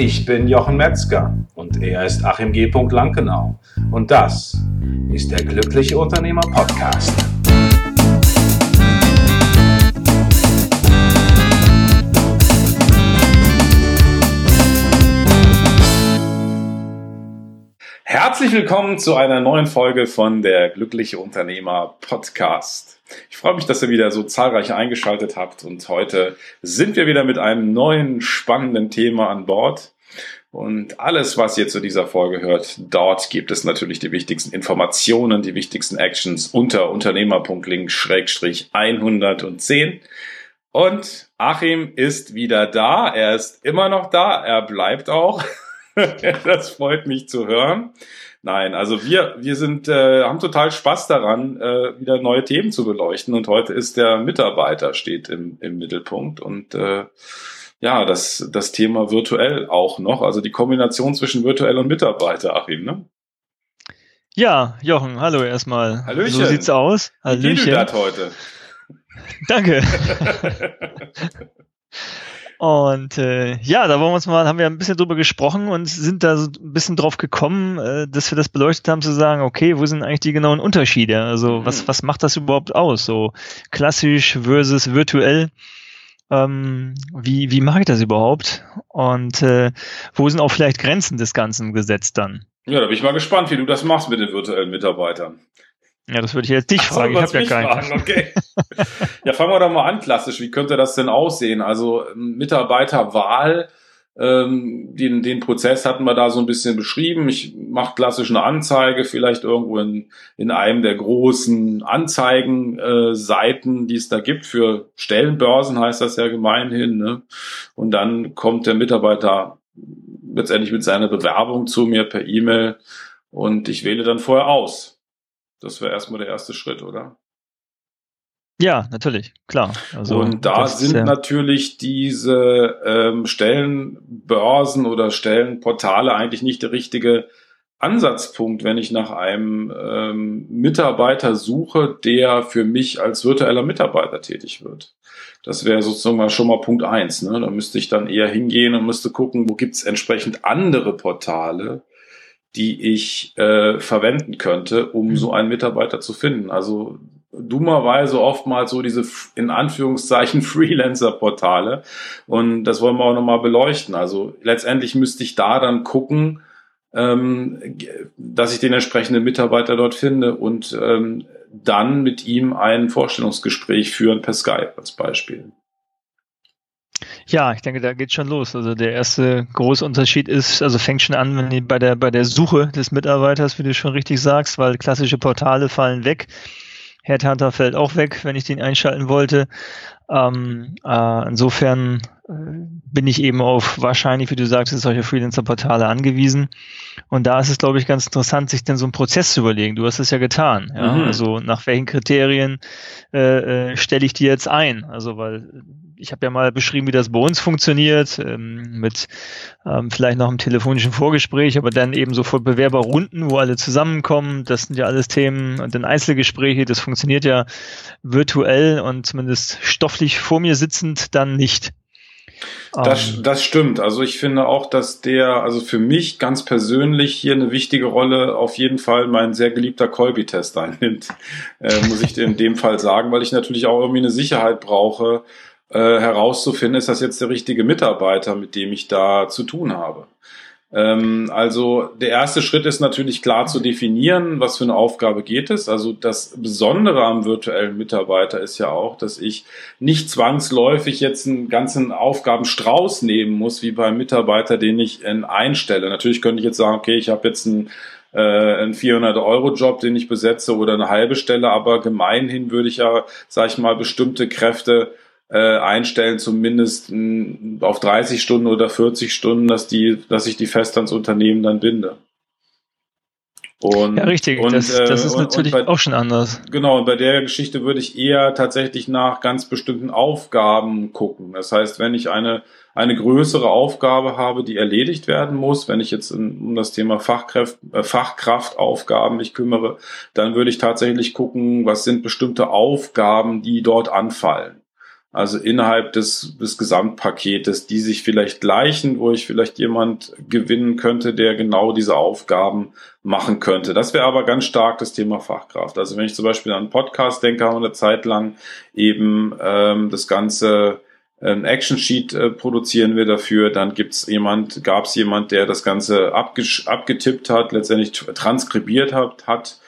Ich bin Jochen Metzger und er ist Achim G. Lankenau. Und das ist der Glückliche Unternehmer Podcast. Herzlich willkommen zu einer neuen Folge von der Glückliche Unternehmer Podcast. Ich freue mich, dass ihr wieder so zahlreich eingeschaltet habt und heute sind wir wieder mit einem neuen spannenden Thema an Bord. Und alles, was ihr zu dieser Folge hört, dort gibt es natürlich die wichtigsten Informationen, die wichtigsten Actions unter Unternehmer.link-110. Und Achim ist wieder da. Er ist immer noch da. Er bleibt auch. das freut mich zu hören. Nein, also wir, wir sind, äh, haben total Spaß daran, äh, wieder neue Themen zu beleuchten. Und heute ist der Mitarbeiter steht im, im Mittelpunkt und äh, ja, das, das Thema virtuell auch noch, also die Kombination zwischen virtuell und Mitarbeiter, Achim, ne? Ja, Jochen, hallo erstmal. Hallöchen. So sieht's aus. Hallöchen. Wie geht heute? Danke. Und äh, ja, da wollen wir uns mal, haben wir ein bisschen drüber gesprochen und sind da so ein bisschen drauf gekommen, äh, dass wir das beleuchtet haben, zu sagen, okay, wo sind eigentlich die genauen Unterschiede? Also mhm. was, was macht das überhaupt aus? So klassisch versus virtuell. Ähm, wie, wie mache ich das überhaupt? Und äh, wo sind auch vielleicht Grenzen des Ganzen gesetzt dann? Ja, da bin ich mal gespannt, wie du das machst mit den virtuellen Mitarbeitern. Ja, das würde ich jetzt dich Ach, fragen. Ich habe ja keinen. Fragen, okay. ja, fangen wir doch mal an, klassisch. Wie könnte das denn aussehen? Also Mitarbeiterwahl, ähm, den, den Prozess hatten wir da so ein bisschen beschrieben. Ich mache klassisch eine Anzeige, vielleicht irgendwo in, in einem der großen Anzeigenseiten, äh, die es da gibt für Stellenbörsen, heißt das ja gemeinhin. Ne? Und dann kommt der Mitarbeiter letztendlich mit seiner Bewerbung zu mir per E-Mail und ich wähle dann vorher aus das wäre erstmal der erste Schritt, oder? Ja, natürlich, klar. Also, und da sind ja natürlich diese ähm, Stellenbörsen oder Stellenportale eigentlich nicht der richtige Ansatzpunkt, wenn ich nach einem ähm, Mitarbeiter suche, der für mich als virtueller Mitarbeiter tätig wird. Das wäre sozusagen mal schon mal Punkt eins. Ne? Da müsste ich dann eher hingehen und müsste gucken, wo gibt's entsprechend andere Portale, die ich äh, verwenden könnte, um mhm. so einen Mitarbeiter zu finden. Also dummerweise oftmals so diese in Anführungszeichen Freelancer-Portale. Und das wollen wir auch nochmal beleuchten. Also letztendlich müsste ich da dann gucken, ähm, dass ich den entsprechenden Mitarbeiter dort finde und ähm, dann mit ihm ein Vorstellungsgespräch führen per Skype als Beispiel. Ja, ich denke, da geht schon los. Also der erste große Unterschied ist, also fängt schon an, wenn die bei der bei der Suche des Mitarbeiters, wie du schon richtig sagst, weil klassische Portale fallen weg. Headhunter fällt auch weg, wenn ich den einschalten wollte. Ähm, äh, insofern äh, bin ich eben auf wahrscheinlich, wie du sagst, solche Freelancer-Portale angewiesen. Und da ist es, glaube ich, ganz interessant, sich denn so einen Prozess zu überlegen. Du hast es ja getan. Ja? Mhm. Also nach welchen Kriterien äh, äh, stelle ich die jetzt ein? Also weil ich habe ja mal beschrieben, wie das bei uns funktioniert, ähm, mit ähm, vielleicht noch einem telefonischen Vorgespräch, aber dann eben sofort Bewerberrunden, wo alle zusammenkommen. Das sind ja alles Themen und dann Einzelgespräche, das funktioniert ja virtuell und zumindest stofflich vor mir sitzend dann nicht. Das, ähm. das stimmt. Also ich finde auch, dass der, also für mich ganz persönlich hier eine wichtige Rolle auf jeden Fall mein sehr geliebter Colby-Test einnimmt, äh, muss ich in dem Fall sagen, weil ich natürlich auch irgendwie eine Sicherheit brauche, äh, herauszufinden, ist das jetzt der richtige Mitarbeiter, mit dem ich da zu tun habe. Ähm, also der erste Schritt ist natürlich klar zu definieren, was für eine Aufgabe geht es. Also das Besondere am virtuellen Mitarbeiter ist ja auch, dass ich nicht zwangsläufig jetzt einen ganzen Aufgabenstrauß nehmen muss, wie beim Mitarbeiter, den ich einstelle. Natürlich könnte ich jetzt sagen, okay, ich habe jetzt einen äh, einen 400-Euro-Job, den ich besetze oder eine halbe Stelle, aber gemeinhin würde ich ja, sag ich mal, bestimmte Kräfte äh, einstellen, zumindest mh, auf 30 Stunden oder 40 Stunden, dass die, dass ich die fest ans Unternehmen dann binde. Und, ja, richtig. Und, das, das ist und, natürlich und bei, auch schon anders. Genau, und bei der Geschichte würde ich eher tatsächlich nach ganz bestimmten Aufgaben gucken. Das heißt, wenn ich eine, eine größere Aufgabe habe, die erledigt werden muss, wenn ich jetzt in, um das Thema Fachkraft, äh, Fachkraftaufgaben mich kümmere, dann würde ich tatsächlich gucken, was sind bestimmte Aufgaben, die dort anfallen. Also innerhalb des, des Gesamtpaketes, die sich vielleicht gleichen, wo ich vielleicht jemand gewinnen könnte, der genau diese Aufgaben machen könnte. Das wäre aber ganz stark das Thema Fachkraft. Also wenn ich zum Beispiel an einen Podcast denke, haben wir eine Zeit lang eben ähm, das ganze ein Action Sheet äh, produzieren wir dafür. Dann gibt's jemand, gab es jemand, der das Ganze abgetippt hat, letztendlich transkribiert hat, hat.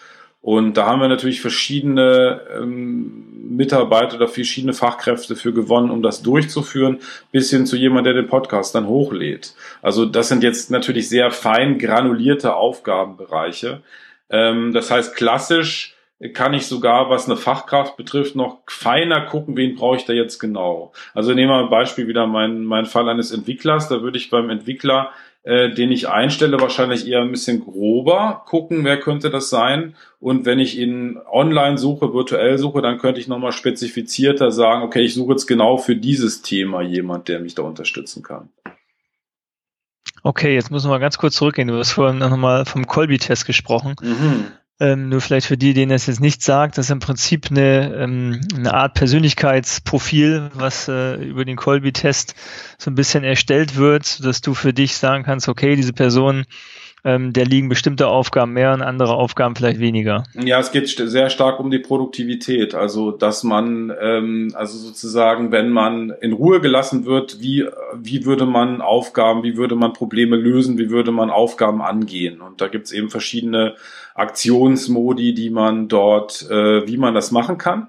Und da haben wir natürlich verschiedene ähm, Mitarbeiter oder verschiedene Fachkräfte für gewonnen, um das durchzuführen, bis hin zu jemand, der den Podcast dann hochlädt. Also das sind jetzt natürlich sehr fein granulierte Aufgabenbereiche. Ähm, das heißt, klassisch kann ich sogar, was eine Fachkraft betrifft, noch feiner gucken, wen brauche ich da jetzt genau. Also nehmen wir ein Beispiel wieder mein, mein Fall eines Entwicklers. Da würde ich beim Entwickler, äh, den ich einstelle, wahrscheinlich eher ein bisschen grober gucken, wer könnte das sein. Und wenn ich ihn online suche, virtuell suche, dann könnte ich nochmal spezifizierter sagen, okay, ich suche jetzt genau für dieses Thema jemand, der mich da unterstützen kann. Okay, jetzt müssen wir ganz kurz zurückgehen. Du hast vorhin nochmal vom Colby-Test gesprochen. Mhm. Ähm, nur vielleicht für die, denen es jetzt nicht sagt, das ist im Prinzip eine, ähm, eine Art Persönlichkeitsprofil, was äh, über den Colby-Test so ein bisschen erstellt wird, dass du für dich sagen kannst, okay, diese Person ähm, der liegen bestimmte Aufgaben mehr und andere Aufgaben vielleicht weniger. Ja, es geht sehr stark um die Produktivität. Also, dass man, ähm, also sozusagen, wenn man in Ruhe gelassen wird, wie, wie würde man Aufgaben, wie würde man Probleme lösen, wie würde man Aufgaben angehen? Und da gibt's eben verschiedene Aktionsmodi, die man dort, äh, wie man das machen kann.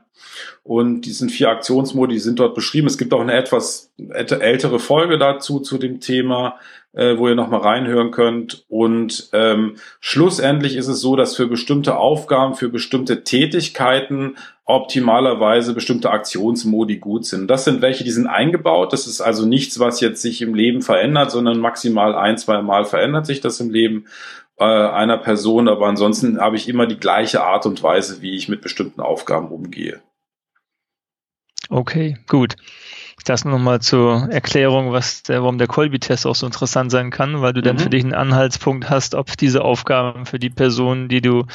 Und diesen vier Aktionsmodi sind dort beschrieben. Es gibt auch eine etwas ältere Folge dazu, zu dem Thema, äh, wo ihr nochmal reinhören könnt. Und ähm, schlussendlich ist es so, dass für bestimmte Aufgaben, für bestimmte Tätigkeiten optimalerweise bestimmte Aktionsmodi gut sind. Das sind welche, die sind eingebaut. Das ist also nichts, was jetzt sich im Leben verändert, sondern maximal ein, zwei Mal verändert sich das im Leben äh, einer Person. Aber ansonsten habe ich immer die gleiche Art und Weise, wie ich mit bestimmten Aufgaben umgehe. Okay, gut. Das nochmal zur Erklärung, was der, warum der Colby-Test auch so interessant sein kann, weil du dann mhm. für dich einen Anhaltspunkt hast, ob diese Aufgaben für die Person, die du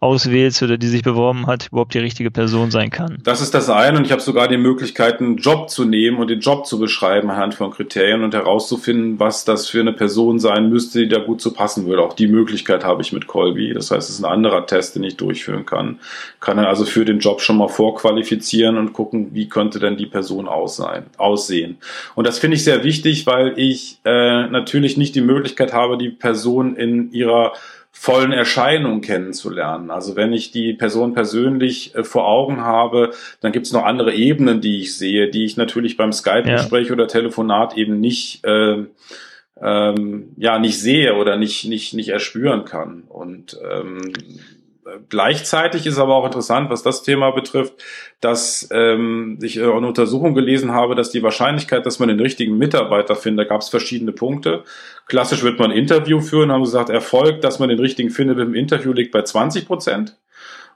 auswählst oder die sich beworben hat, überhaupt die richtige Person sein kann. Das ist das eine und ich habe sogar die Möglichkeit, einen Job zu nehmen und den Job zu beschreiben anhand von Kriterien und herauszufinden, was das für eine Person sein müsste, die da gut zu passen würde. Auch die Möglichkeit habe ich mit Colby. Das heißt, es ist ein anderer Test, den ich durchführen kann. Kann dann also für den Job schon mal vorqualifizieren und gucken, wie könnte denn die Person aus sein aussehen. Und das finde ich sehr wichtig, weil ich äh, natürlich nicht die Möglichkeit habe, die Person in ihrer vollen Erscheinung kennenzulernen. Also wenn ich die Person persönlich äh, vor Augen habe, dann gibt es noch andere Ebenen, die ich sehe, die ich natürlich beim Skype-Gespräch ja. oder Telefonat eben nicht äh, ähm, ja nicht sehe oder nicht nicht nicht erspüren kann. Und ähm, Gleichzeitig ist aber auch interessant, was das Thema betrifft, dass ähm, ich eine Untersuchung gelesen habe, dass die Wahrscheinlichkeit, dass man den richtigen Mitarbeiter findet, da gab es verschiedene Punkte. Klassisch wird man ein Interview führen, haben gesagt, Erfolg, dass man den richtigen findet mit dem Interview liegt bei 20 Prozent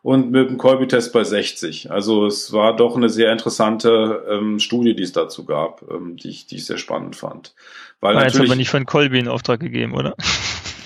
und mit dem Colby-Test bei 60. Also es war doch eine sehr interessante ähm, Studie, die es dazu gab, ähm, die, ich, die ich sehr spannend fand. Weil war jetzt aber nicht von Colby in Auftrag gegeben, oder?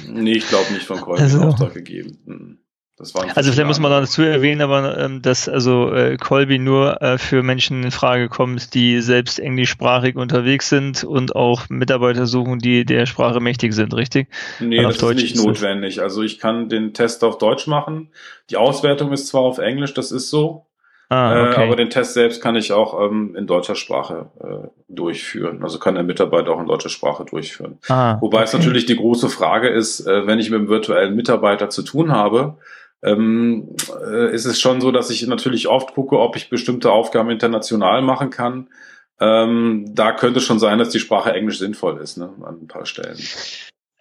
Nee, ich glaube nicht von Colby also. in Auftrag gegeben. Hm also vielleicht muss man noch dazu erwähnen, aber ähm, dass also äh, Colby nur äh, für Menschen in Frage kommt, die selbst englischsprachig unterwegs sind und auch Mitarbeiter suchen, die der Sprache mächtig sind, richtig? Nee, das ist nicht ist notwendig. Also ich kann den Test auf Deutsch machen. Die Auswertung ist zwar auf Englisch, das ist so. Ah, okay. äh, aber den Test selbst kann ich auch ähm, in deutscher Sprache äh, durchführen. Also kann der Mitarbeiter auch in deutscher Sprache durchführen. Ah, Wobei okay. es natürlich die große Frage ist, äh, wenn ich mit einem virtuellen Mitarbeiter zu tun habe, ähm, äh, ist es schon so, dass ich natürlich oft gucke, ob ich bestimmte Aufgaben international machen kann. Ähm, da könnte schon sein, dass die Sprache Englisch sinnvoll ist, ne, an ein paar Stellen.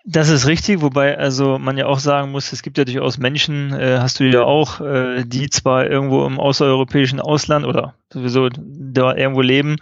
Das ist richtig, wobei also man ja auch sagen muss, es gibt ja durchaus Menschen, äh, hast du ja auch, äh, die zwar irgendwo im außereuropäischen Ausland oder sowieso da irgendwo leben,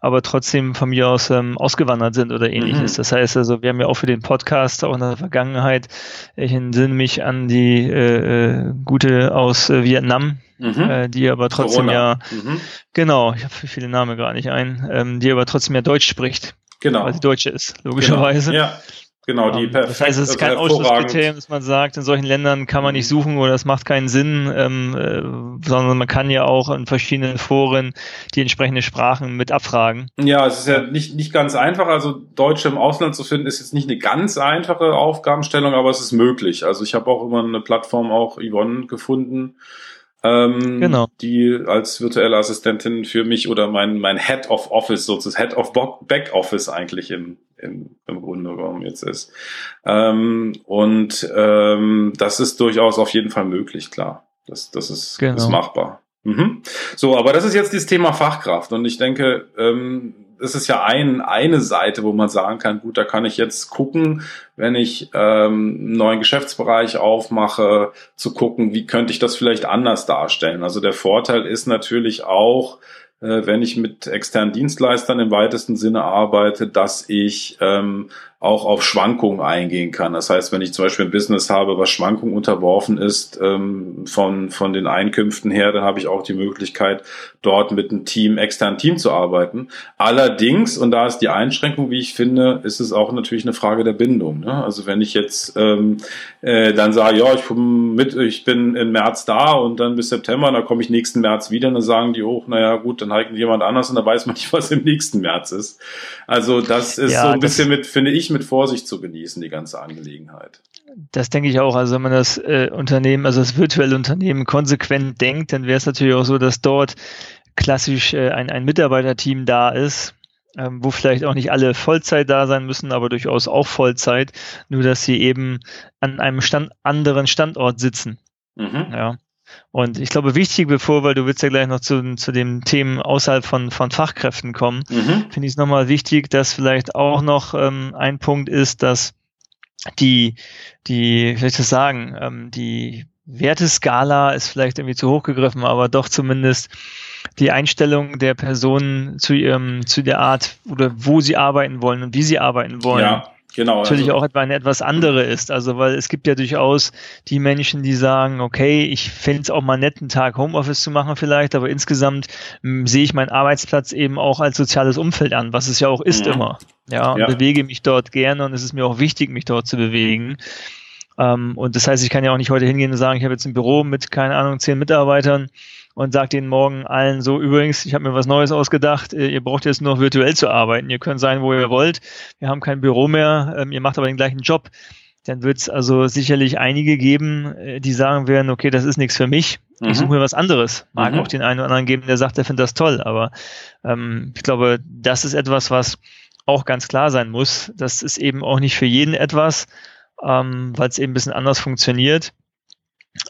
aber trotzdem von mir aus ähm, ausgewandert sind oder ähnliches. Mhm. Das heißt also, wir haben ja auch für den Podcast auch in der Vergangenheit, ich entsinne mich an die äh, äh, gute aus äh, Vietnam, mhm. äh, die aber trotzdem Corona. ja, mhm. genau, ich habe viele Namen gar nicht ein, ähm, die aber trotzdem ja Deutsch spricht. Genau. Weil sie Deutsche ist, logischerweise. Genau. Ja. Genau, die perfekt. Ähm, das heißt, es ist kein Ausschlusskriterium, dass man sagt, in solchen Ländern kann man nicht suchen oder es macht keinen Sinn, ähm, äh, sondern man kann ja auch in verschiedenen Foren die entsprechenden Sprachen mit abfragen. Ja, es ist ja nicht, nicht ganz einfach. Also Deutsche im Ausland zu finden, ist jetzt nicht eine ganz einfache Aufgabenstellung, aber es ist möglich. Also ich habe auch immer eine Plattform, auch Yvonne, gefunden, ähm, genau. die als virtuelle Assistentin für mich oder mein, mein Head of Office, sozusagen Head of Back Office eigentlich im, im, im Grunde genommen jetzt ist. Ähm, und ähm, das ist durchaus auf jeden Fall möglich, klar. Das, das ist, genau. ist machbar. Mhm. So, aber das ist jetzt dieses Thema Fachkraft und ich denke, ähm, das ist ja ein, eine Seite, wo man sagen kann, gut, da kann ich jetzt gucken, wenn ich ähm, einen neuen Geschäftsbereich aufmache, zu gucken, wie könnte ich das vielleicht anders darstellen. Also der Vorteil ist natürlich auch, wenn ich mit externen Dienstleistern im weitesten Sinne arbeite, dass ich ähm, auch auf Schwankungen eingehen kann. Das heißt, wenn ich zum Beispiel ein Business habe, was Schwankungen unterworfen ist ähm, von, von den Einkünften her, dann habe ich auch die Möglichkeit, dort mit einem Team, externen Team zu arbeiten. Allerdings, und da ist die Einschränkung, wie ich finde, ist es auch natürlich eine Frage der Bindung. Ne? Also wenn ich jetzt ähm, äh, dann sage, ja, ich, mit, ich bin im März da und dann bis September, dann komme ich nächsten März wieder, dann sagen die auch, naja gut, dann halten jemand anders und da weiß man nicht, was im nächsten März ist. Also das ist ja, so ein bisschen mit, finde ich, mit Vorsicht zu genießen, die ganze Angelegenheit. Das denke ich auch. Also wenn man das äh, Unternehmen, also das virtuelle Unternehmen konsequent denkt, dann wäre es natürlich auch so, dass dort klassisch äh, ein, ein Mitarbeiterteam da ist, ähm, wo vielleicht auch nicht alle Vollzeit da sein müssen, aber durchaus auch Vollzeit, nur dass sie eben an einem Stand, anderen Standort sitzen. Mhm. Ja. Und ich glaube, wichtig, bevor, weil du willst ja gleich noch zu, zu den Themen außerhalb von, von Fachkräften kommen, mhm. finde ich es nochmal wichtig, dass vielleicht auch noch ähm, ein Punkt ist, dass die, die, wie soll ich das sagen, ähm, die Werteskala ist vielleicht irgendwie zu hoch gegriffen, aber doch zumindest die Einstellung der Personen zu ihrem, zu der Art oder wo sie arbeiten wollen und wie sie arbeiten wollen. Ja Genau. Natürlich also, auch etwa eine etwas andere ist. Also, weil es gibt ja durchaus die Menschen, die sagen, okay, ich fände es auch mal nett, einen Tag Homeoffice zu machen vielleicht, aber insgesamt m, sehe ich meinen Arbeitsplatz eben auch als soziales Umfeld an, was es ja auch ist mhm. immer. Ja, und ja. bewege mich dort gerne und es ist mir auch wichtig, mich dort zu bewegen. Ähm, und das heißt, ich kann ja auch nicht heute hingehen und sagen, ich habe jetzt ein Büro mit, keine Ahnung, zehn Mitarbeitern und sagt denen morgen allen so, übrigens, ich habe mir was Neues ausgedacht, äh, ihr braucht jetzt nur virtuell zu arbeiten, ihr könnt sein, wo ihr wollt, wir haben kein Büro mehr, ähm, ihr macht aber den gleichen Job. Dann wird es also sicherlich einige geben, äh, die sagen werden, okay, das ist nichts für mich, mhm. ich suche mir was anderes. Mag mhm. auch den einen oder anderen geben, der sagt, der findet das toll, aber ähm, ich glaube, das ist etwas, was auch ganz klar sein muss. Das ist eben auch nicht für jeden etwas, ähm, weil es eben ein bisschen anders funktioniert.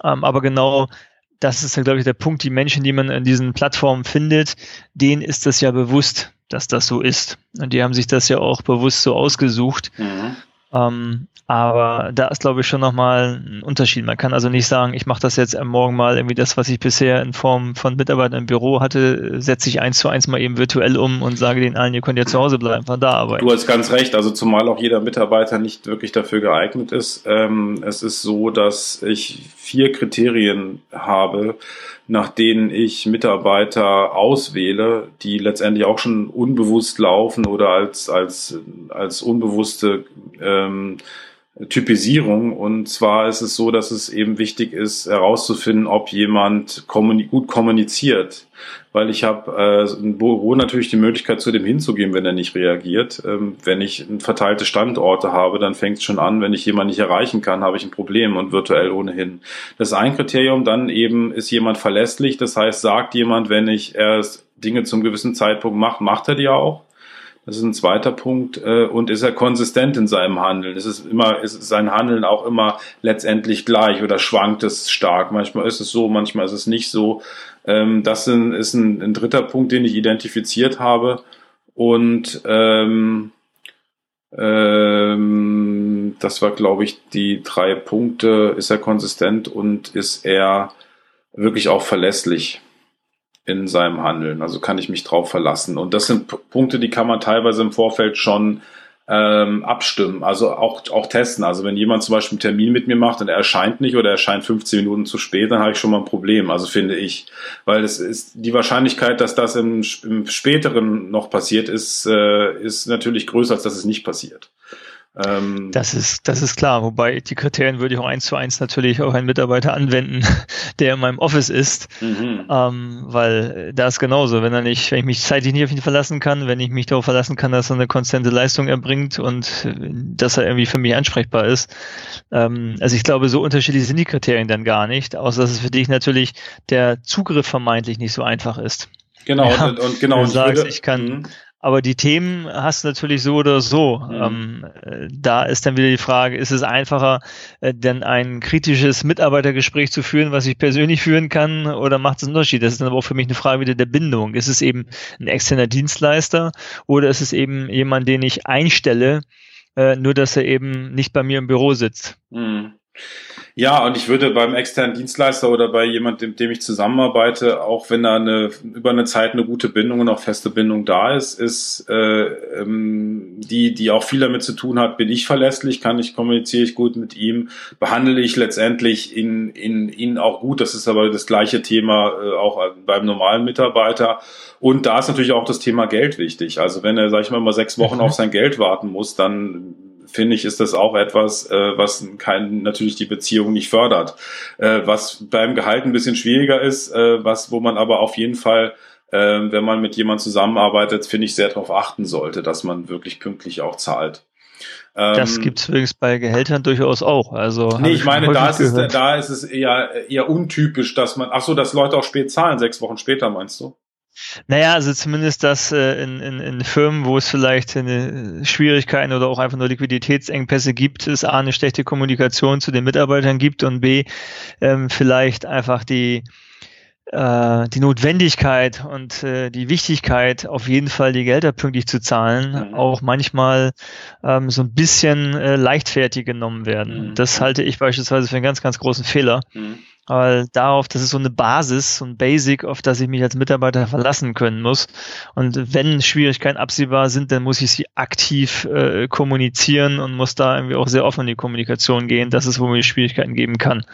Ähm, aber genau das ist glaube ich, der Punkt, die Menschen, die man in diesen Plattformen findet, denen ist das ja bewusst, dass das so ist. Und die haben sich das ja auch bewusst so ausgesucht. Mhm. Ähm, aber da ist, glaube ich, schon nochmal ein Unterschied. Man kann also nicht sagen, ich mache das jetzt Morgen mal irgendwie das, was ich bisher in Form von Mitarbeitern im Büro hatte, setze ich eins zu eins mal eben virtuell um und sage den allen, ihr könnt ja zu Hause bleiben, von da arbeiten. Du hast ganz recht, also zumal auch jeder Mitarbeiter nicht wirklich dafür geeignet ist. Ähm, es ist so, dass ich vier Kriterien habe, nach denen ich Mitarbeiter auswähle, die letztendlich auch schon unbewusst laufen oder als, als, als unbewusste ähm, Typisierung. Und zwar ist es so, dass es eben wichtig ist, herauszufinden, ob jemand kommuni gut kommuniziert. Weil ich habe äh, im Büro natürlich die Möglichkeit, zu dem hinzugehen, wenn er nicht reagiert. Ähm, wenn ich verteilte Standorte habe, dann fängt es schon an, wenn ich jemanden nicht erreichen kann, habe ich ein Problem und virtuell ohnehin. Das ist ein Kriterium. Dann eben ist jemand verlässlich. Das heißt, sagt jemand, wenn ich erst Dinge zum gewissen Zeitpunkt mache, macht er die auch. Das ist ein zweiter Punkt. Äh, und ist er konsistent in seinem Handeln? Ist es immer, ist sein Handeln auch immer letztendlich gleich oder schwankt es stark? Manchmal ist es so, manchmal ist es nicht so. Ähm, das ist ein, ein dritter Punkt, den ich identifiziert habe. Und ähm, ähm, das war, glaube ich, die drei Punkte. Ist er konsistent und ist er wirklich auch verlässlich? In seinem Handeln. Also kann ich mich drauf verlassen. Und das sind Punkte, die kann man teilweise im Vorfeld schon ähm, abstimmen, also auch, auch testen. Also wenn jemand zum Beispiel einen Termin mit mir macht und er erscheint nicht oder er erscheint 15 Minuten zu spät, dann habe ich schon mal ein Problem, also finde ich. Weil es ist die Wahrscheinlichkeit, dass das im, im späteren noch passiert ist, äh, ist natürlich größer, als dass es nicht passiert. Ähm, das ist, das ist klar. Wobei die Kriterien würde ich auch eins zu eins natürlich auf einen Mitarbeiter anwenden, der in meinem Office ist. Mhm. Ähm, weil da ist genauso. Wenn er nicht, wenn ich mich zeitlich nicht auf ihn verlassen kann, wenn ich mich darauf verlassen kann, dass er eine konstante Leistung erbringt und äh, dass er irgendwie für mich ansprechbar ist. Ähm, also ich glaube, so unterschiedlich sind die Kriterien dann gar nicht, außer dass es für dich natürlich der Zugriff vermeintlich nicht so einfach ist. Genau, ja, und, und genau. Du sagst, würde, ich kann, mh aber die Themen hast du natürlich so oder so. Mhm. Ähm, da ist dann wieder die Frage, ist es einfacher, äh, denn ein kritisches Mitarbeitergespräch zu führen, was ich persönlich führen kann, oder macht es einen Unterschied? Das ist dann aber auch für mich eine Frage wieder der Bindung. Ist es eben ein externer Dienstleister oder ist es eben jemand, den ich einstelle, äh, nur dass er eben nicht bei mir im Büro sitzt? Mhm. Ja, und ich würde beim externen Dienstleister oder bei jemandem, mit dem ich zusammenarbeite, auch wenn da eine, über eine Zeit eine gute Bindung und auch feste Bindung da ist, ist äh, ähm, die, die auch viel damit zu tun hat, bin ich verlässlich, kann ich, kommuniziere ich gut mit ihm, behandle ich letztendlich ihn, ihn, ihn auch gut. Das ist aber das gleiche Thema äh, auch beim normalen Mitarbeiter. Und da ist natürlich auch das Thema Geld wichtig. Also wenn er, sag ich mal, mal sechs Wochen mhm. auf sein Geld warten muss, dann finde ich, ist das auch etwas, äh, was kein, natürlich die Beziehung nicht fördert. Äh, was beim Gehalt ein bisschen schwieriger ist, äh, was, wo man aber auf jeden Fall äh, wenn man mit jemandem zusammenarbeitet, finde ich, sehr darauf achten sollte, dass man wirklich pünktlich auch zahlt. Das ähm, gibt's übrigens bei Gehältern durchaus auch. Also nee, ich meine, da ist, es, da ist es eher, eher untypisch, dass man, ach so, dass Leute auch spät zahlen, sechs Wochen später, meinst du? Naja, also zumindest das äh, in, in, in Firmen, wo es vielleicht eine Schwierigkeiten oder auch einfach nur Liquiditätsengpässe gibt, es A, eine schlechte Kommunikation zu den Mitarbeitern gibt und B, ähm, vielleicht einfach die, äh, die Notwendigkeit und äh, die Wichtigkeit, auf jeden Fall die Gelder pünktlich zu zahlen, mhm. auch manchmal ähm, so ein bisschen äh, leichtfertig genommen werden. Mhm. Das halte ich beispielsweise für einen ganz, ganz großen Fehler. Mhm weil darauf, das ist so eine Basis, so ein Basic, auf das ich mich als Mitarbeiter verlassen können muss. Und wenn Schwierigkeiten absehbar sind, dann muss ich sie aktiv äh, kommunizieren und muss da irgendwie auch sehr offen in die Kommunikation gehen, dass es womit Schwierigkeiten geben kann.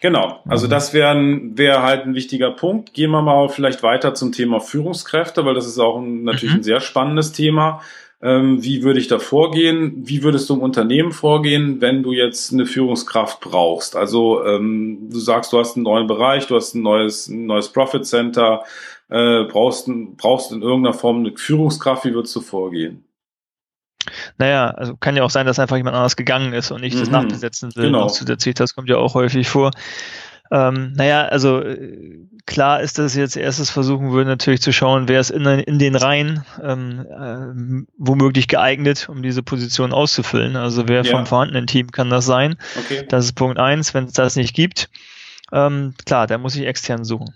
Genau, also mhm. das wäre wär halt ein wichtiger Punkt. Gehen wir mal vielleicht weiter zum Thema Führungskräfte, weil das ist auch ein, natürlich mhm. ein sehr spannendes Thema. Ähm, wie würde ich da vorgehen? Wie würdest du im Unternehmen vorgehen, wenn du jetzt eine Führungskraft brauchst? Also ähm, du sagst, du hast einen neuen Bereich, du hast ein neues, ein neues Profit Center, äh, brauchst, brauchst in irgendeiner Form eine Führungskraft. Wie würdest du vorgehen? Naja, also kann ja auch sein, dass einfach jemand anders gegangen ist und nicht mhm. das nachbesetzen will. Genau. Zusätzlich, das kommt ja auch häufig vor. Ähm, naja, also äh, klar ist, dass ich jetzt erstes versuchen würde, natürlich zu schauen, wer ist in, in den Reihen ähm, äh, womöglich geeignet, um diese Position auszufüllen. Also wer ja. vom vorhandenen Team kann das sein. Okay. Das ist Punkt eins. Wenn es das nicht gibt, ähm, klar, da muss ich extern suchen.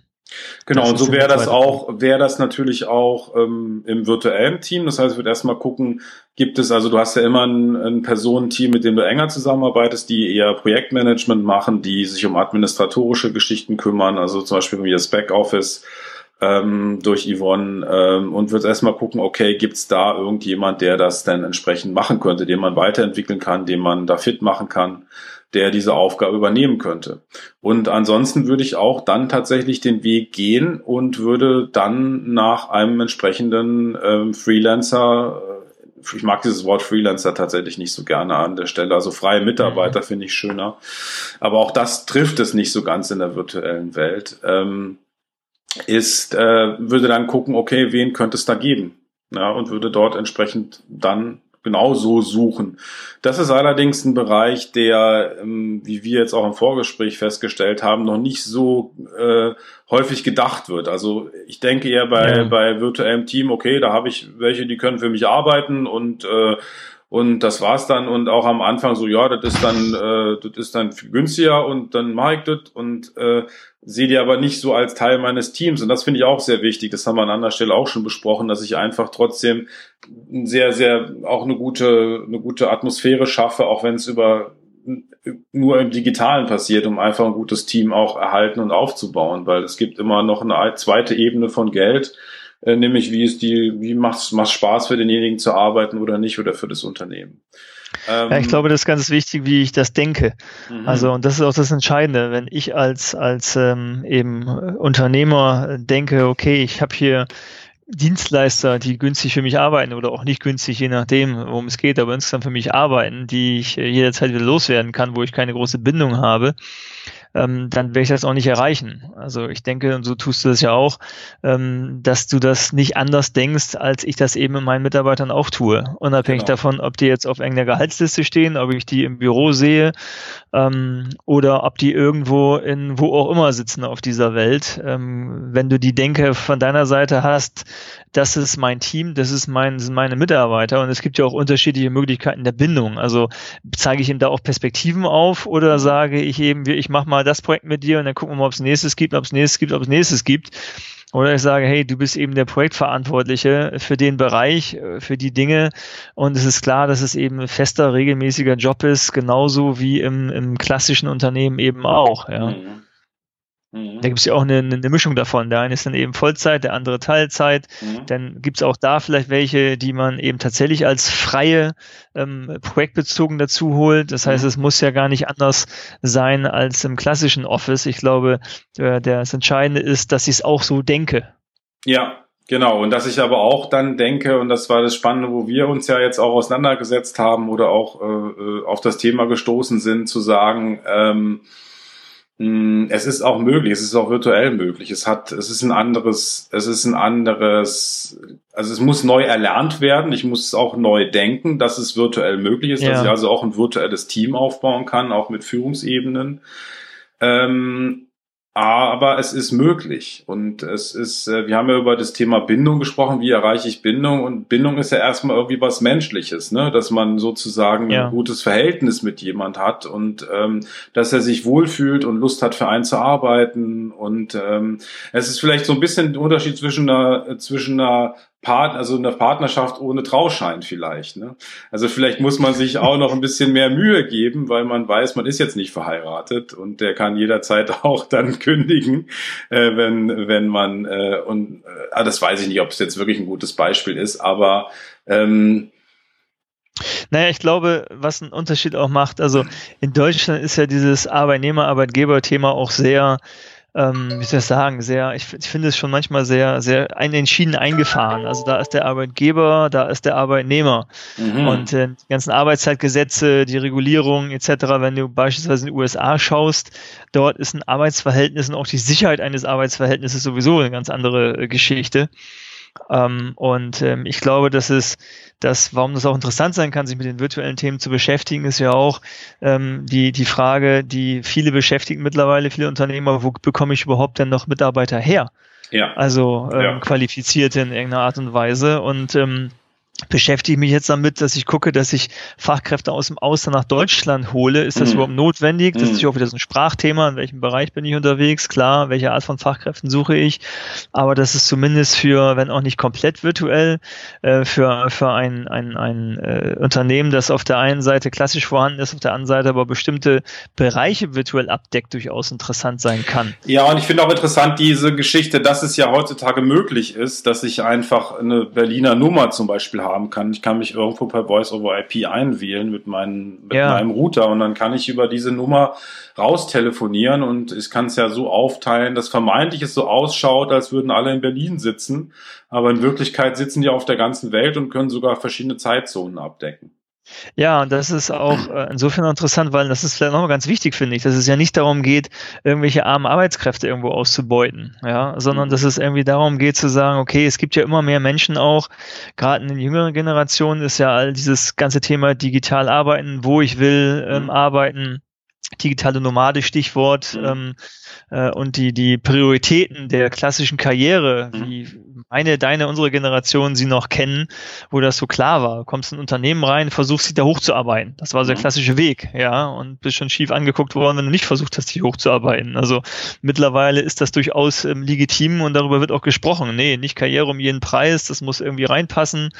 Genau, und so wäre das auch, wäre das natürlich auch ähm, im virtuellen Team. Das heißt, ich würde erstmal gucken, gibt es, also du hast ja immer ein, ein Personenteam, mit dem du enger zusammenarbeitest, die eher Projektmanagement machen, die sich um administratorische Geschichten kümmern, also zum Beispiel wie das Backoffice ähm, durch Yvonne ähm, und würde erstmal gucken, okay, gibt es da irgendjemand, der das dann entsprechend machen könnte, den man weiterentwickeln kann, den man da fit machen kann der diese Aufgabe übernehmen könnte. Und ansonsten würde ich auch dann tatsächlich den Weg gehen und würde dann nach einem entsprechenden ähm, Freelancer, äh, ich mag dieses Wort Freelancer tatsächlich nicht so gerne an der Stelle, also freie Mitarbeiter mhm. finde ich schöner, aber auch das trifft es nicht so ganz in der virtuellen Welt, ähm, ist, äh, würde dann gucken, okay, wen könnte es da geben? Ja, und würde dort entsprechend dann genau so suchen. Das ist allerdings ein Bereich, der, ähm, wie wir jetzt auch im Vorgespräch festgestellt haben, noch nicht so äh, häufig gedacht wird. Also ich denke eher bei, ja. bei virtuellem Team, okay, da habe ich welche, die können für mich arbeiten und äh, und das war's dann und auch am Anfang so, ja, das ist dann, äh, das ist dann günstiger und dann mache ich das und äh, sehe die aber nicht so als Teil meines Teams. Und das finde ich auch sehr wichtig. Das haben wir an anderer Stelle auch schon besprochen, dass ich einfach trotzdem sehr, sehr auch eine gute, eine gute Atmosphäre schaffe, auch wenn es über nur im Digitalen passiert, um einfach ein gutes Team auch erhalten und aufzubauen, weil es gibt immer noch eine zweite Ebene von Geld äh, nämlich wie ist die, wie macht es Spaß für denjenigen zu arbeiten oder nicht oder für das Unternehmen. Ähm, ja, ich glaube, das ist ganz wichtig, wie ich das denke. Mhm. Also, und das ist auch das Entscheidende, wenn ich als, als ähm, eben Unternehmer denke, okay, ich habe hier Dienstleister, die günstig für mich arbeiten oder auch nicht günstig, je nachdem, worum es geht, aber insgesamt für mich arbeiten, die ich jederzeit wieder loswerden kann, wo ich keine große Bindung habe, ähm, dann werde ich das auch nicht erreichen. Also ich denke, und so tust du das ja auch, ähm, dass du das nicht anders denkst, als ich das eben in meinen Mitarbeitern auch tue. Unabhängig genau. davon, ob die jetzt auf irgendeiner Gehaltsliste stehen, ob ich die im Büro sehe ähm, oder ob die irgendwo in wo auch immer sitzen auf dieser Welt. Ähm, wenn du die Denke von deiner Seite hast, das ist mein Team, das ist mein, sind meine Mitarbeiter und es gibt ja auch unterschiedliche Möglichkeiten der Bindung. Also zeige ich ihm da auch Perspektiven auf oder sage ich eben, ich mache mal das Projekt mit dir und dann gucken wir mal, ob es nächstes gibt, ob es nächstes gibt, ob es nächstes gibt. Oder ich sage, hey, du bist eben der Projektverantwortliche für den Bereich, äh, für die Dinge. Und es ist klar, dass es eben ein fester, regelmäßiger Job ist, genauso wie im, im klassischen Unternehmen eben auch. Ja. Mhm. Mhm. Da gibt es ja auch eine, eine, Mischung davon. Der eine ist dann eben Vollzeit, der andere Teilzeit. Mhm. Dann gibt es auch da vielleicht welche, die man eben tatsächlich als freie ähm, projektbezogen dazu holt. Das heißt, mhm. es muss ja gar nicht anders sein als im klassischen Office. Ich glaube, der, das Entscheidende ist, dass ich es auch so denke. Ja, Genau, und dass ich aber auch dann denke, und das war das Spannende, wo wir uns ja jetzt auch auseinandergesetzt haben oder auch äh, äh auf das Thema gestoßen sind, zu sagen, ähm, hm, es ist auch möglich, es ist auch virtuell möglich. Es hat, es ist ein anderes, es ist ein anderes, also es muss neu erlernt werden. Ich muss es auch neu denken, dass es virtuell möglich ist, ja. dass ich also auch ein virtuelles Team aufbauen kann, auch mit Führungsebenen. Ähm, aber es ist möglich und es ist, äh, wir haben ja über das Thema Bindung gesprochen, wie erreiche ich Bindung und Bindung ist ja erstmal irgendwie was Menschliches, ne? dass man sozusagen ja. ein gutes Verhältnis mit jemand hat und ähm, dass er sich wohlfühlt und Lust hat für einen zu arbeiten und ähm, es ist vielleicht so ein bisschen der Unterschied zwischen einer, zwischen einer Part, also eine Partnerschaft ohne Trauschein vielleicht. Ne? Also vielleicht muss man sich auch noch ein bisschen mehr Mühe geben, weil man weiß, man ist jetzt nicht verheiratet und der kann jederzeit auch dann kündigen, äh, wenn wenn man äh, und äh, ah, das weiß ich nicht, ob es jetzt wirklich ein gutes Beispiel ist, aber ähm, naja, ich glaube, was einen Unterschied auch macht, also in Deutschland ist ja dieses Arbeitnehmer-Arbeitgeber-Thema auch sehr ähm, wie soll ich sagen, sehr, ich, ich finde es schon manchmal sehr, sehr ein, entschieden eingefahren. Also da ist der Arbeitgeber, da ist der Arbeitnehmer. Mhm. Und äh, die ganzen Arbeitszeitgesetze, die Regulierung etc., wenn du beispielsweise in den USA schaust, dort ist ein Arbeitsverhältnis und auch die Sicherheit eines Arbeitsverhältnisses sowieso eine ganz andere äh, Geschichte. Ähm, und ähm, ich glaube, dass es das, warum das auch interessant sein kann, sich mit den virtuellen Themen zu beschäftigen, ist ja auch ähm, die, die Frage, die viele beschäftigen mittlerweile, viele Unternehmer, wo bekomme ich überhaupt denn noch Mitarbeiter her? Ja. Also ähm, ja. qualifiziert in irgendeiner Art und Weise. Und ähm, beschäftige mich jetzt damit, dass ich gucke, dass ich Fachkräfte aus dem Ausland nach Deutschland hole. Ist das mhm. überhaupt notwendig? Das mhm. ist ja auch wieder so ein Sprachthema. In welchem Bereich bin ich unterwegs? Klar, welche Art von Fachkräften suche ich? Aber das ist zumindest für, wenn auch nicht komplett virtuell, äh, für, für ein, ein, ein äh, Unternehmen, das auf der einen Seite klassisch vorhanden ist, auf der anderen Seite aber bestimmte Bereiche virtuell abdeckt, durchaus interessant sein kann. Ja, und ich finde auch interessant diese Geschichte, dass es ja heutzutage möglich ist, dass ich einfach eine Berliner Nummer zum Beispiel haben kann. Ich kann mich irgendwo per Voice over IP einwählen mit, meinen, mit ja. meinem Router und dann kann ich über diese Nummer raus telefonieren und ich kann es ja so aufteilen, dass vermeintlich es so ausschaut, als würden alle in Berlin sitzen, aber in Wirklichkeit sitzen die auf der ganzen Welt und können sogar verschiedene Zeitzonen abdecken. Ja, und das ist auch äh, insofern interessant, weil das ist vielleicht nochmal ganz wichtig, finde ich, dass es ja nicht darum geht, irgendwelche armen Arbeitskräfte irgendwo auszubeuten, ja, sondern dass es irgendwie darum geht zu sagen, okay, es gibt ja immer mehr Menschen auch, gerade in den jüngeren Generationen ist ja all dieses ganze Thema digital arbeiten, wo ich will, ähm, arbeiten, digitale Nomade Stichwort mhm. ähm, äh, und die die Prioritäten der klassischen Karriere, mhm. wie meine, deine, unsere Generation sie noch kennen, wo das so klar war. Du kommst in ein Unternehmen rein, versuchst sie da hochzuarbeiten. Das war so der mhm. klassische Weg, ja, und bist schon schief angeguckt worden, wenn du nicht versucht hast, dich hochzuarbeiten. Also mittlerweile ist das durchaus ähm, legitim und darüber wird auch gesprochen. Nee, nicht Karriere um jeden Preis, das muss irgendwie reinpassen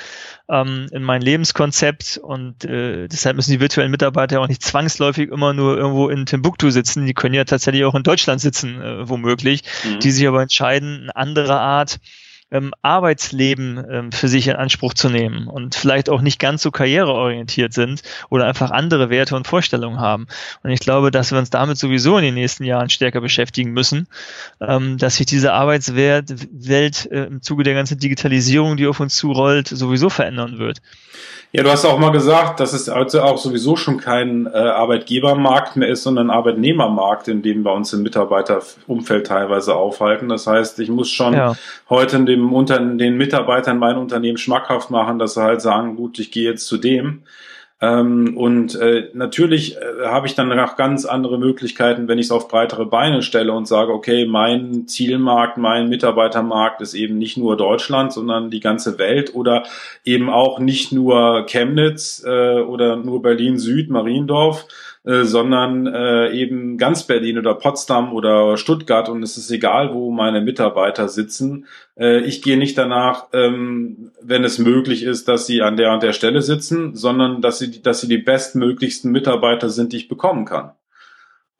ähm, in mein Lebenskonzept und äh, deshalb müssen die virtuellen Mitarbeiter auch nicht zwangsläufig immer nur irgendwo in Timbuktu sitzen. Die können ja tatsächlich auch in Deutschland sitzen, äh, womöglich, mhm. die sich aber entscheiden, eine andere Art ähm, Arbeitsleben ähm, für sich in Anspruch zu nehmen und vielleicht auch nicht ganz so karriereorientiert sind oder einfach andere Werte und Vorstellungen haben. Und ich glaube, dass wir uns damit sowieso in den nächsten Jahren stärker beschäftigen müssen, ähm, dass sich diese Arbeitswelt Welt, äh, im Zuge der ganzen Digitalisierung, die auf uns zurollt, sowieso verändern wird. Ja, du hast auch mal gesagt, dass es also auch sowieso schon kein äh, Arbeitgebermarkt mehr ist, sondern ein Arbeitnehmermarkt, in dem wir uns im Mitarbeiterumfeld teilweise aufhalten. Das heißt, ich muss schon ja. heute dem unter den Mitarbeitern mein Unternehmen schmackhaft machen, dass sie halt sagen, gut, ich gehe jetzt zu dem. Ähm, und äh, natürlich äh, habe ich dann noch ganz andere Möglichkeiten, wenn ich es auf breitere Beine stelle und sage, okay, mein Zielmarkt, mein Mitarbeitermarkt ist eben nicht nur Deutschland, sondern die ganze Welt oder eben auch nicht nur Chemnitz äh, oder nur Berlin Süd, Mariendorf, äh, sondern äh, eben ganz Berlin oder Potsdam oder Stuttgart und es ist egal, wo meine Mitarbeiter sitzen. Äh, ich gehe nicht danach, ähm, wenn es möglich ist, dass sie an der und der Stelle sitzen, sondern dass sie, dass sie die bestmöglichsten Mitarbeiter sind, die ich bekommen kann.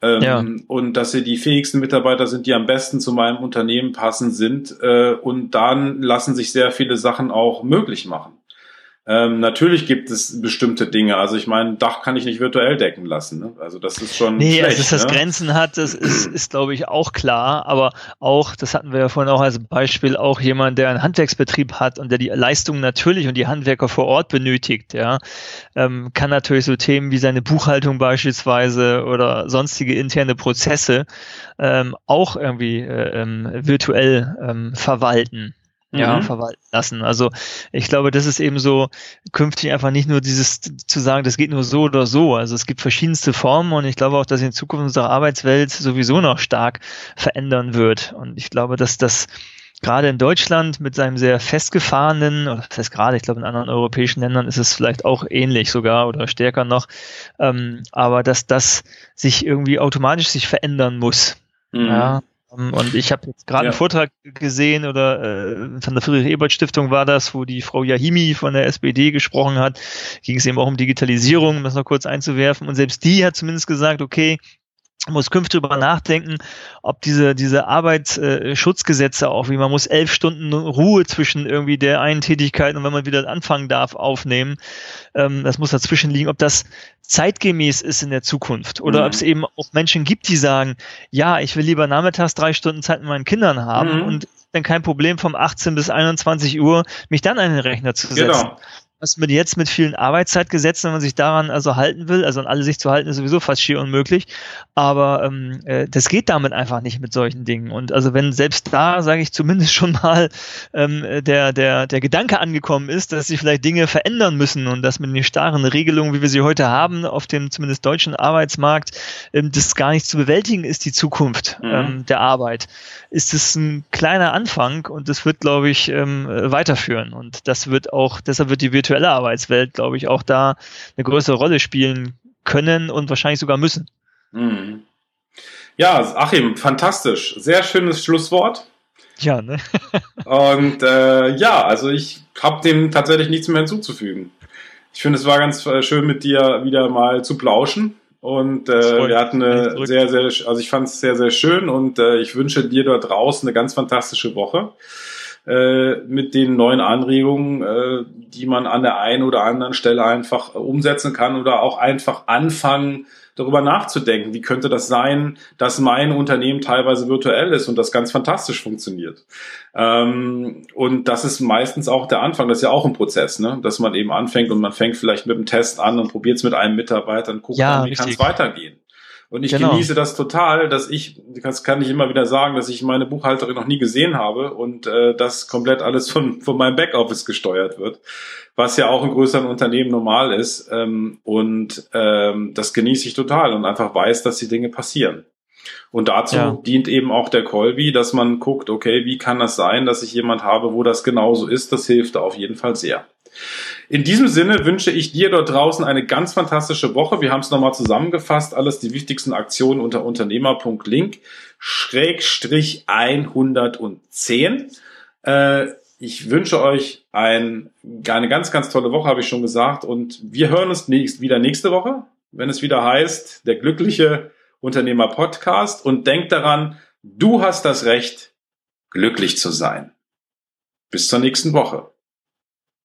Ähm, ja. Und dass sie die fähigsten Mitarbeiter sind, die am besten zu meinem Unternehmen passen sind. Äh, und dann lassen sich sehr viele Sachen auch möglich machen. Ähm, natürlich gibt es bestimmte Dinge. Also ich meine, Dach kann ich nicht virtuell decken lassen. Ne? Also das ist schon. Nee, schlecht, also dass das ne? Grenzen hat, das ist, ist glaube ich, auch klar. Aber auch, das hatten wir ja vorhin auch als Beispiel, auch jemand, der einen Handwerksbetrieb hat und der die Leistung natürlich und die Handwerker vor Ort benötigt, ja, ähm, kann natürlich so Themen wie seine Buchhaltung beispielsweise oder sonstige interne Prozesse ähm, auch irgendwie äh, ähm, virtuell ähm, verwalten ja, mhm. verwalten lassen. Also ich glaube, das ist eben so künftig einfach nicht nur dieses zu sagen, das geht nur so oder so. Also es gibt verschiedenste Formen und ich glaube auch, dass in Zukunft unsere Arbeitswelt sowieso noch stark verändern wird. Und ich glaube, dass das gerade in Deutschland mit seinem sehr festgefahrenen, oder das heißt gerade, ich glaube in anderen europäischen Ländern ist es vielleicht auch ähnlich sogar oder stärker noch, ähm, aber dass das sich irgendwie automatisch sich verändern muss. Mhm. Ja, und ich habe jetzt gerade ja. einen Vortrag gesehen oder äh, von der Friedrich-Ebert-Stiftung war das, wo die Frau Yahimi von der SPD gesprochen hat. Ging es eben auch um Digitalisierung, um das noch kurz einzuwerfen. Und selbst die hat zumindest gesagt, okay, muss künftig darüber nachdenken, ob diese, diese Arbeitsschutzgesetze auch, wie man muss elf Stunden Ruhe zwischen irgendwie der einen Tätigkeit und wenn man wieder anfangen darf, aufnehmen. Ähm, das muss dazwischen liegen, ob das zeitgemäß ist in der Zukunft oder mhm. ob es eben auch Menschen gibt, die sagen, ja, ich will lieber nachmittags drei Stunden Zeit mit meinen Kindern haben mhm. und dann kein Problem vom 18 bis 21 Uhr mich dann an den Rechner zu setzen. Genau was mit jetzt mit vielen Arbeitszeitgesetzen, wenn man sich daran also halten will, also an alle sich zu halten, ist sowieso fast schier unmöglich. Aber ähm, äh, das geht damit einfach nicht mit solchen Dingen. Und also wenn selbst da, sage ich zumindest schon mal, ähm, der, der, der Gedanke angekommen ist, dass sich vielleicht Dinge verändern müssen und dass mit den starren Regelungen, wie wir sie heute haben, auf dem zumindest deutschen Arbeitsmarkt, ähm, das gar nicht zu bewältigen ist, die Zukunft mhm. ähm, der Arbeit, ist es ein kleiner Anfang und das wird, glaube ich, ähm, weiterführen. Und das wird auch, deshalb wird die virtuelle virtuelle Arbeitswelt, glaube ich, auch da eine größere Rolle spielen können und wahrscheinlich sogar müssen. Mhm. Ja, Achim, fantastisch. Sehr schönes Schlusswort. Ja, ne? und äh, ja, also ich habe dem tatsächlich nichts mehr hinzuzufügen. Ich finde, es war ganz äh, schön mit dir wieder mal zu plauschen. Und äh, wir hatten eine sehr, sehr, also ich fand es sehr, sehr schön und äh, ich wünsche dir dort draußen eine ganz fantastische Woche äh, mit den neuen Anregungen, äh, die man an der einen oder anderen Stelle einfach umsetzen kann oder auch einfach anfangen, darüber nachzudenken, wie könnte das sein, dass mein Unternehmen teilweise virtuell ist und das ganz fantastisch funktioniert. Ähm, und das ist meistens auch der Anfang, das ist ja auch ein Prozess, ne? dass man eben anfängt und man fängt vielleicht mit einem Test an und probiert es mit einem Mitarbeiter und guckt ja, dann, wie kann es weitergehen. Und ich genau. genieße das total, dass ich, das kann ich immer wieder sagen, dass ich meine Buchhalterin noch nie gesehen habe und äh, das komplett alles von, von meinem Backoffice gesteuert wird, was ja auch in größeren Unternehmen normal ist. Ähm, und ähm, das genieße ich total und einfach weiß, dass die Dinge passieren. Und dazu ja. dient eben auch der Colby, dass man guckt, okay, wie kann das sein, dass ich jemand habe, wo das genauso ist? Das hilft da auf jeden Fall sehr. In diesem Sinne wünsche ich dir dort draußen eine ganz fantastische Woche. Wir haben es nochmal zusammengefasst, alles die wichtigsten Aktionen unter unternehmer.link schrägstrich 110. Äh, ich wünsche euch ein, eine ganz, ganz tolle Woche, habe ich schon gesagt. Und wir hören uns nächst, wieder nächste Woche, wenn es wieder heißt, der glückliche Unternehmer Podcast. Und denkt daran, du hast das Recht, glücklich zu sein. Bis zur nächsten Woche.